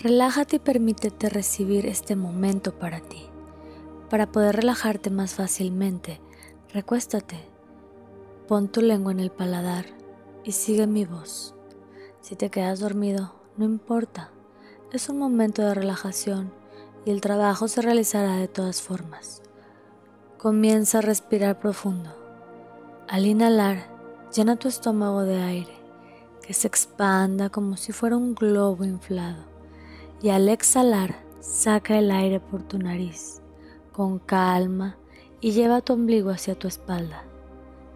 Relájate y permítete recibir este momento para ti. Para poder relajarte más fácilmente, recuéstate, pon tu lengua en el paladar y sigue mi voz. Si te quedas dormido, no importa, es un momento de relajación y el trabajo se realizará de todas formas. Comienza a respirar profundo. Al inhalar, llena tu estómago de aire, que se expanda como si fuera un globo inflado y al exhalar saca el aire por tu nariz con calma y lleva tu ombligo hacia tu espalda.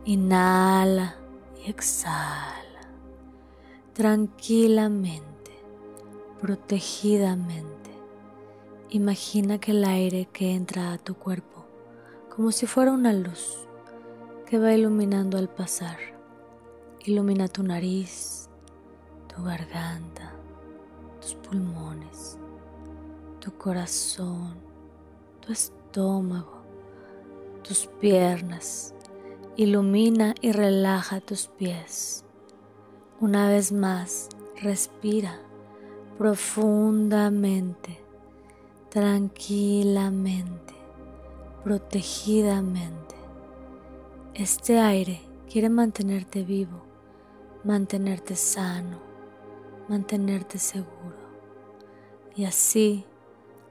Inhala y exhala tranquilamente, protegidamente. Imagina que el aire que entra a tu cuerpo como si fuera una luz que va iluminando al pasar. Ilumina tu nariz, tu garganta, tus pulmones, tu corazón, tu estómago, tus piernas. Ilumina y relaja tus pies. Una vez más, respira profundamente, tranquilamente, protegidamente. Este aire quiere mantenerte vivo, mantenerte sano mantenerte seguro. Y así,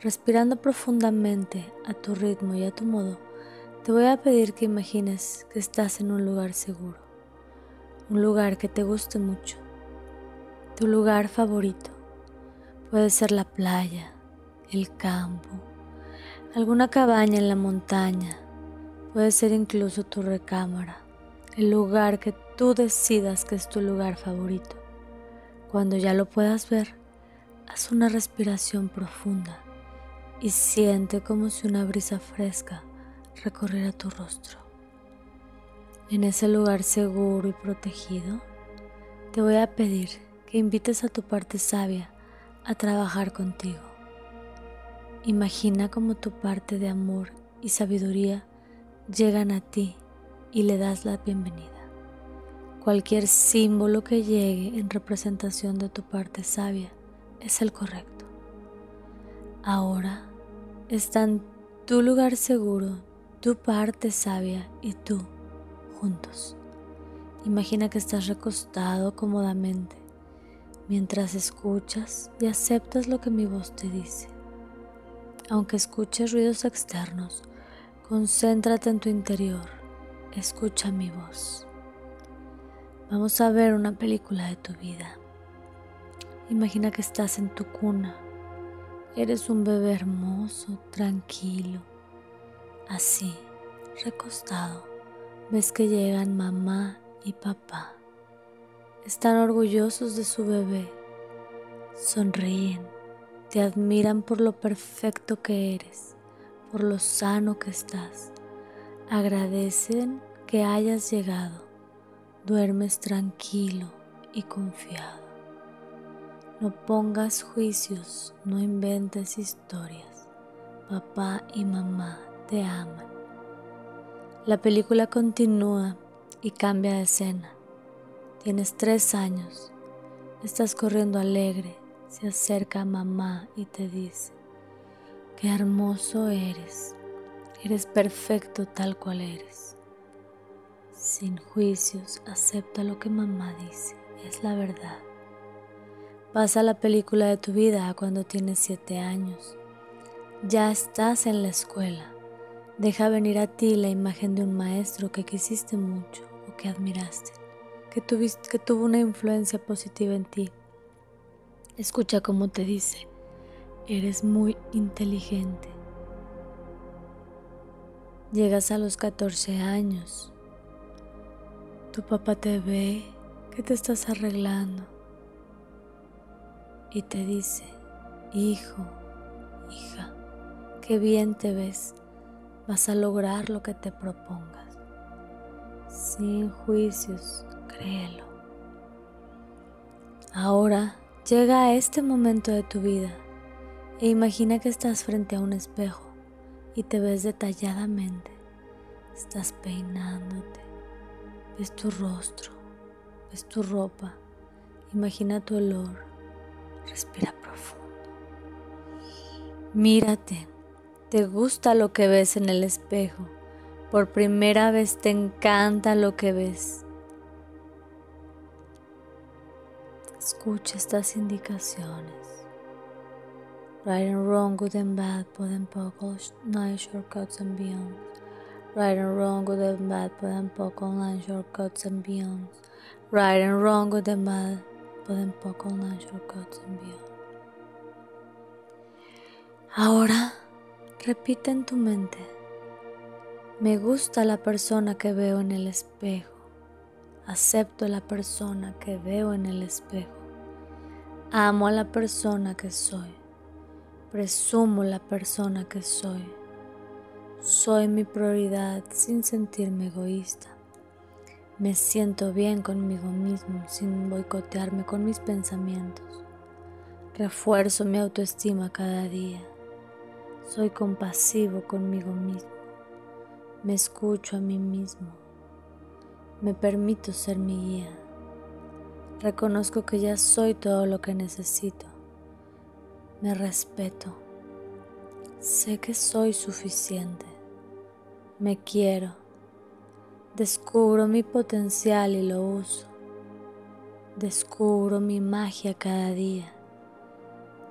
respirando profundamente a tu ritmo y a tu modo, te voy a pedir que imagines que estás en un lugar seguro, un lugar que te guste mucho, tu lugar favorito. Puede ser la playa, el campo, alguna cabaña en la montaña, puede ser incluso tu recámara, el lugar que tú decidas que es tu lugar favorito. Cuando ya lo puedas ver, haz una respiración profunda y siente como si una brisa fresca recorriera tu rostro. En ese lugar seguro y protegido, te voy a pedir que invites a tu parte sabia a trabajar contigo. Imagina como tu parte de amor y sabiduría llegan a ti y le das la bienvenida. Cualquier símbolo que llegue en representación de tu parte sabia es el correcto. Ahora está en tu lugar seguro, tu parte sabia y tú juntos. Imagina que estás recostado cómodamente mientras escuchas y aceptas lo que mi voz te dice. Aunque escuches ruidos externos, concéntrate en tu interior, escucha mi voz. Vamos a ver una película de tu vida. Imagina que estás en tu cuna. Eres un bebé hermoso, tranquilo. Así, recostado, ves que llegan mamá y papá. Están orgullosos de su bebé. Sonríen, te admiran por lo perfecto que eres, por lo sano que estás. Agradecen que hayas llegado duermes tranquilo y confiado. No pongas juicios, no inventes historias. Papá y mamá te aman. La película continúa y cambia de escena. Tienes tres años, estás corriendo alegre, se acerca mamá y te dice, qué hermoso eres, eres perfecto tal cual eres. Sin juicios, acepta lo que mamá dice, es la verdad. Pasa la película de tu vida cuando tienes siete años. Ya estás en la escuela. Deja venir a ti la imagen de un maestro que quisiste mucho o que admiraste, que, tuviste, que tuvo una influencia positiva en ti. Escucha cómo te dice, eres muy inteligente. Llegas a los 14 años tu papá te ve que te estás arreglando y te dice, Hijo, hija, qué bien te ves. Vas a lograr lo que te propongas. Sin juicios, créelo. Ahora llega a este momento de tu vida e imagina que estás frente a un espejo y te ves detalladamente. Estás peinándote, ves tu rostro, ves tu ropa, imagina tu olor, respira profundo. Mírate, te gusta lo que ves en el espejo, por primera vez te encanta lo que ves. Escucha estas indicaciones. Right and wrong, good and bad, put and poke, nine shortcuts and beyond. Right and wrong, good and bad, put and poke, nine shortcuts and beyond. Right and wrong, good and bad, put and poke, nine shortcuts and beyond. Ahora, repite en tu mente, me gusta la persona que veo en el espejo. Acepto la persona que veo en el espejo. Amo a la persona que soy. Presumo la persona que soy. Soy mi prioridad sin sentirme egoísta. Me siento bien conmigo mismo sin boicotearme con mis pensamientos. Refuerzo mi autoestima cada día. Soy compasivo conmigo mismo. Me escucho a mí mismo. Me permito ser mi guía. Reconozco que ya soy todo lo que necesito. Me respeto. Sé que soy suficiente. Me quiero. Descubro mi potencial y lo uso. Descubro mi magia cada día.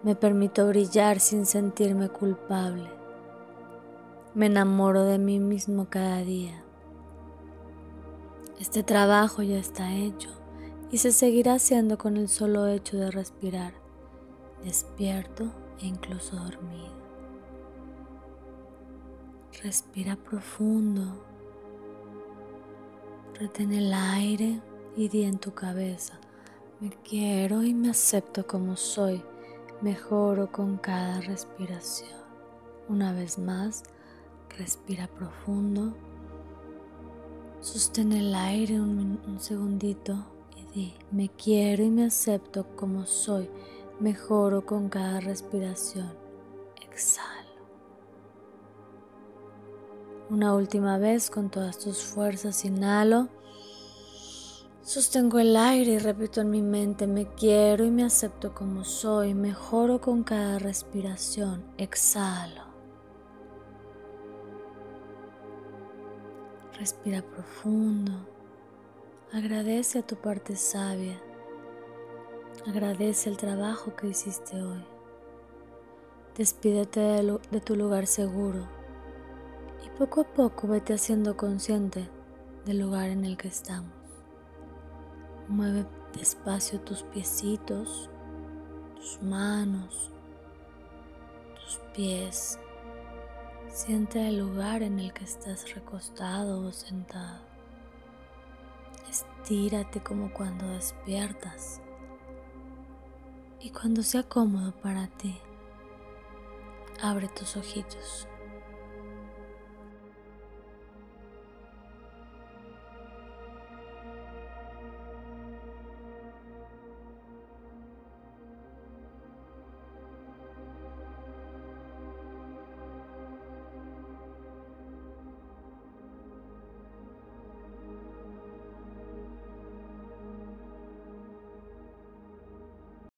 Me permito brillar sin sentirme culpable. Me enamoro de mí mismo cada día. Este trabajo ya está hecho y se seguirá haciendo con el solo hecho de respirar, despierto e incluso dormido. Respira profundo, retén el aire y di en tu cabeza, me quiero y me acepto como soy, mejoro con cada respiración. Una vez más, respira profundo, sostén el aire un, un segundito me quiero y me acepto como soy, mejoro con cada respiración. Exhalo. Una última vez con todas tus fuerzas, inhalo. Sostengo el aire y repito en mi mente, me quiero y me acepto como soy, mejoro con cada respiración. Exhalo. Respira profundo. Agradece a tu parte sabia. Agradece el trabajo que hiciste hoy. Despídete de, tu lugar seguro poco a poco vete haciendo consciente del lugar en el que estamos. Mueve despacio tus piecitos, tus manos, tus pies. Siente el lugar en el que estás recostado o sentado. Estírate como cuando despiertas. Y cuando sea cómodo para ti, abre tus ojitos.